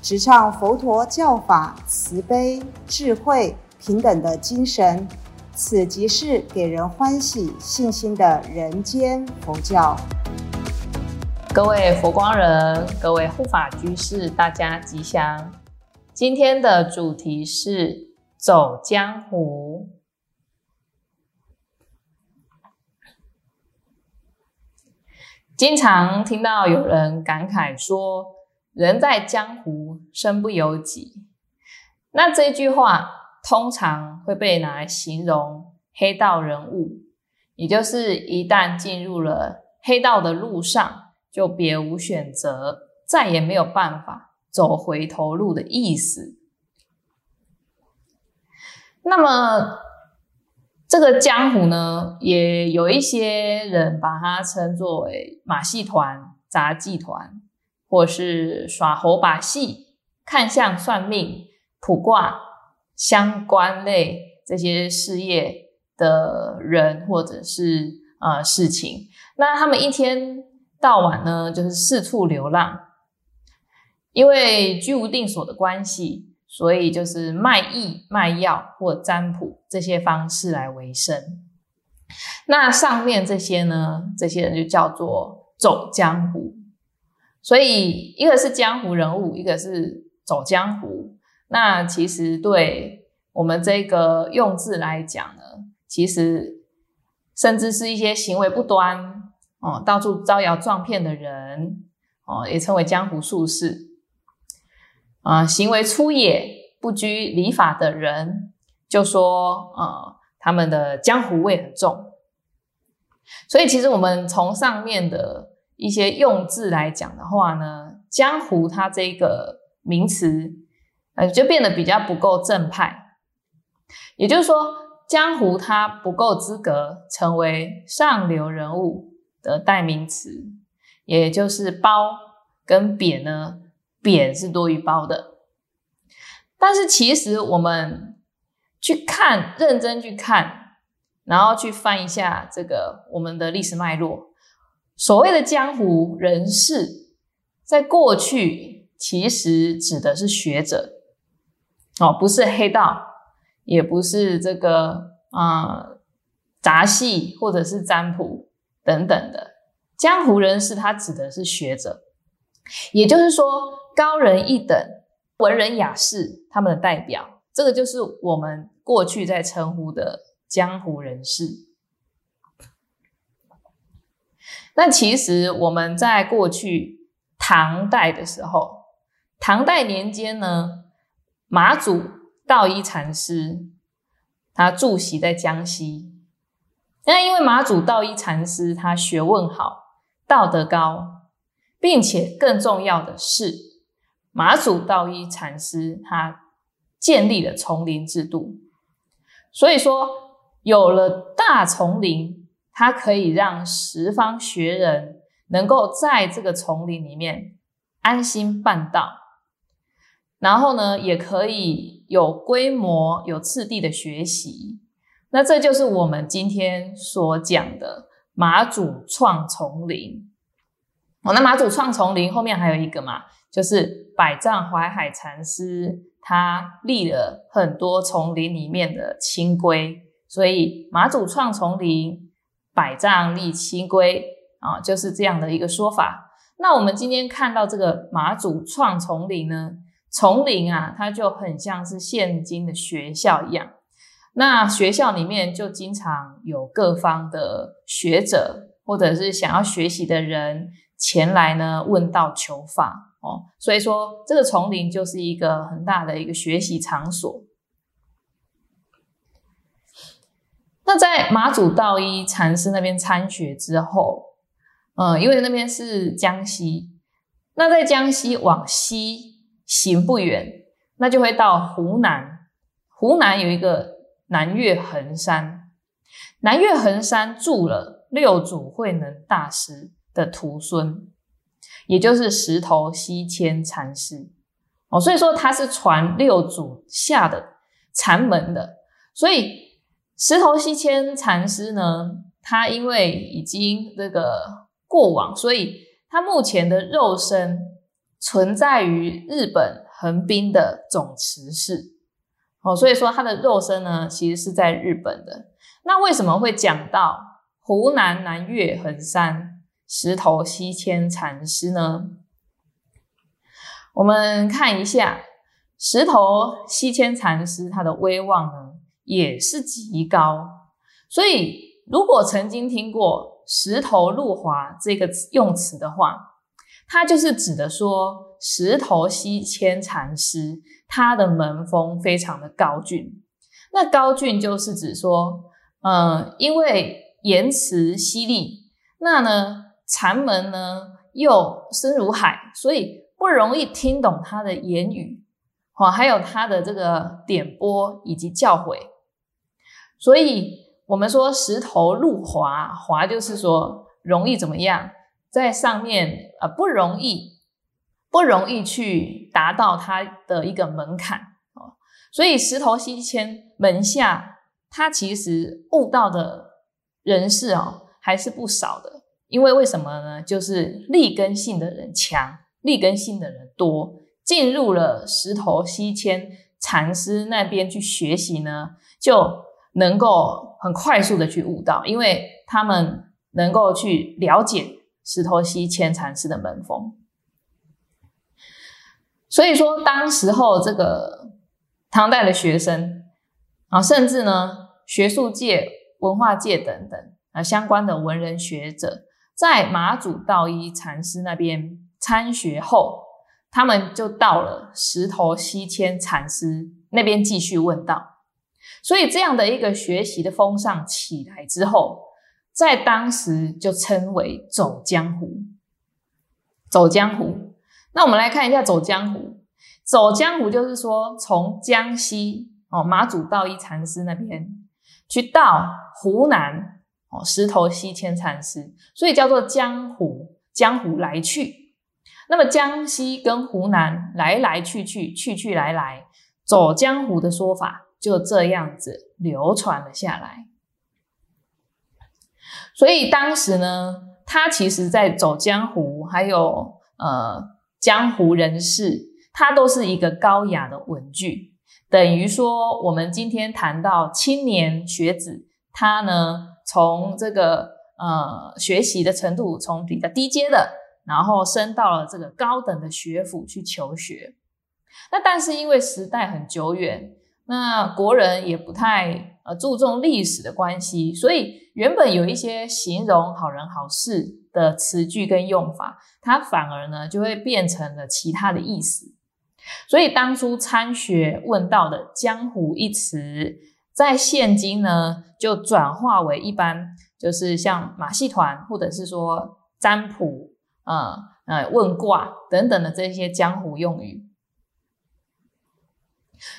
直唱佛陀教法慈悲、智慧、平等的精神。此即是给人欢喜、信心的人间佛教。各位佛光人，各位护法居士，大家吉祥。今天的主题是走江湖。经常听到有人感慨说：“人在江湖，身不由己。”那这句话通常会被拿来形容黑道人物，也就是一旦进入了黑道的路上，就别无选择，再也没有办法走回头路的意思。那么，这个江湖呢，也有一些人把它称作为马戏团、杂技团，或是耍猴把戏、看相算命、卜卦相关类这些事业的人，或者是呃事情。那他们一天到晚呢，就是四处流浪，因为居无定所的关系。所以就是卖艺、卖药或占卜这些方式来维生。那上面这些呢？这些人就叫做走江湖。所以一个是江湖人物，一个是走江湖。那其实对我们这个用字来讲呢，其实甚至是一些行为不端哦，到处招摇撞骗的人哦，也称为江湖术士。啊，行为粗野、不拘礼法的人，就说，呃，他们的江湖味很重。所以，其实我们从上面的一些用字来讲的话呢，江湖它这个名词，呃，就变得比较不够正派。也就是说，江湖它不够资格成为上流人物的代名词，也就是褒跟贬呢。贬是多于褒的，但是其实我们去看，认真去看，然后去翻一下这个我们的历史脉络，所谓的江湖人士，在过去其实指的是学者，哦，不是黑道，也不是这个啊杂戏或者是占卜等等的，江湖人士他指的是学者，也就是说。高人一等，文人雅士，他们的代表，这个就是我们过去在称呼的江湖人士。那其实我们在过去唐代的时候，唐代年间呢，马祖道一禅师他住席在江西。那因为马祖道一禅师他学问好，道德高，并且更重要的是。马祖道一禅师他建立了丛林制度，所以说有了大丛林，它可以让十方学人能够在这个丛林里面安心办道，然后呢，也可以有规模、有次第的学习。那这就是我们今天所讲的马祖创丛林。哦，那马祖创丛林后面还有一个嘛？就是百丈怀海禅师，他立了很多丛林里面的清规，所以马祖创丛林，百丈立清规啊，就是这样的一个说法。那我们今天看到这个马祖创丛林呢，丛林啊，它就很像是现今的学校一样。那学校里面就经常有各方的学者，或者是想要学习的人前来呢问道求法。哦，所以说这个丛林就是一个很大的一个学习场所。那在马祖道一禅师那边参学之后，嗯，因为那边是江西，那在江西往西行不远，那就会到湖南。湖南有一个南岳衡山，南岳衡山住了六祖慧能大师的徒孙，也就是石头西迁禅师。哦，所以说他是传六祖下的禅门的。所以石头西迁禅师呢，他因为已经这个过往，所以他目前的肉身存在于日本横滨的总持寺。哦，所以说他的肉身呢，其实是在日本的。那为什么会讲到湖南南岳衡山石头西迁禅师呢？我们看一下石头西迁禅师他的威望呢，也是极高。所以，如果曾经听过“石头入华”这个用词的话，它就是指的说石头西迁禅师。他的门风非常的高峻，那高峻就是指说，嗯，因为言辞犀利，那呢禅门呢又深如海，所以不容易听懂他的言语，哦，还有他的这个点拨以及教诲，所以我们说石头路滑，滑就是说容易怎么样，在上面呃不容易。不容易去达到他的一个门槛哦，所以石头西迁门下，他其实悟道的人士哦还是不少的。因为为什么呢？就是立根性的人强，立根性的人多，进入了石头西迁禅师那边去学习呢，就能够很快速的去悟道，因为他们能够去了解石头西迁禅师的门风。所以说，当时候这个唐代的学生啊，甚至呢学术界、文化界等等啊相关的文人学者，在马祖道一禅师那边参学后，他们就到了石头西迁禅师那边继续问道。所以这样的一个学习的风尚起来之后，在当时就称为走江湖，走江湖。那我们来看一下走江湖。走江湖就是说，从江西哦马祖道一禅师那边去到湖南哦石头西迁禅师，所以叫做江湖。江湖来去，那么江西跟湖南来来去去，去去来来，走江湖的说法就这样子流传了下来。所以当时呢，他其实在走江湖，还有呃。江湖人士，他都是一个高雅的文句，等于说我们今天谈到青年学子，他呢从这个呃学习的程度从比较低阶的，然后升到了这个高等的学府去求学。那但是因为时代很久远，那国人也不太呃注重历史的关系，所以原本有一些形容好人好事。的词句跟用法，它反而呢就会变成了其他的意思。所以当初参学问道的“江湖”一词，在现今呢就转化为一般就是像马戏团或者是说占卜啊、呃问卦等等的这些江湖用语。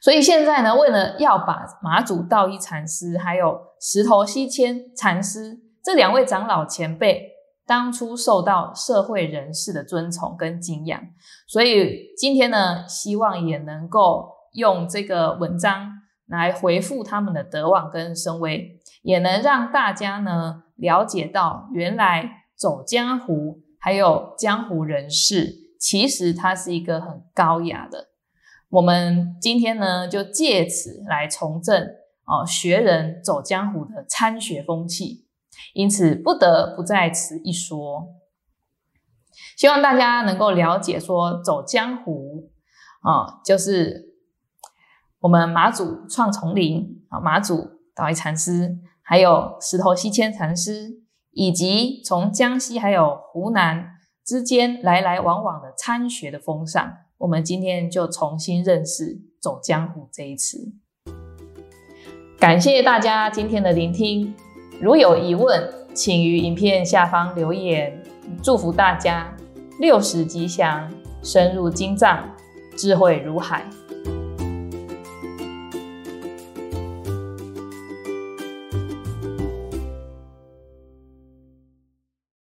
所以现在呢，为了要把马祖道一禅师还有石头西迁禅师这两位长老前辈。当初受到社会人士的尊崇跟敬仰，所以今天呢，希望也能够用这个文章来回复他们的德望跟声威，也能让大家呢了解到，原来走江湖还有江湖人士，其实他是一个很高雅的。我们今天呢，就借此来重振哦学人走江湖的参学风气。因此不得不在此一说，希望大家能够了解说走江湖啊，就是我们马祖创丛林啊，马祖道一禅师，还有石头西迁禅师，以及从江西还有湖南之间来来往往的参学的风尚，我们今天就重新认识走江湖这一词。感谢大家今天的聆听。如有疑问，请于影片下方留言。祝福大家六十吉祥，深入经藏，智慧如海。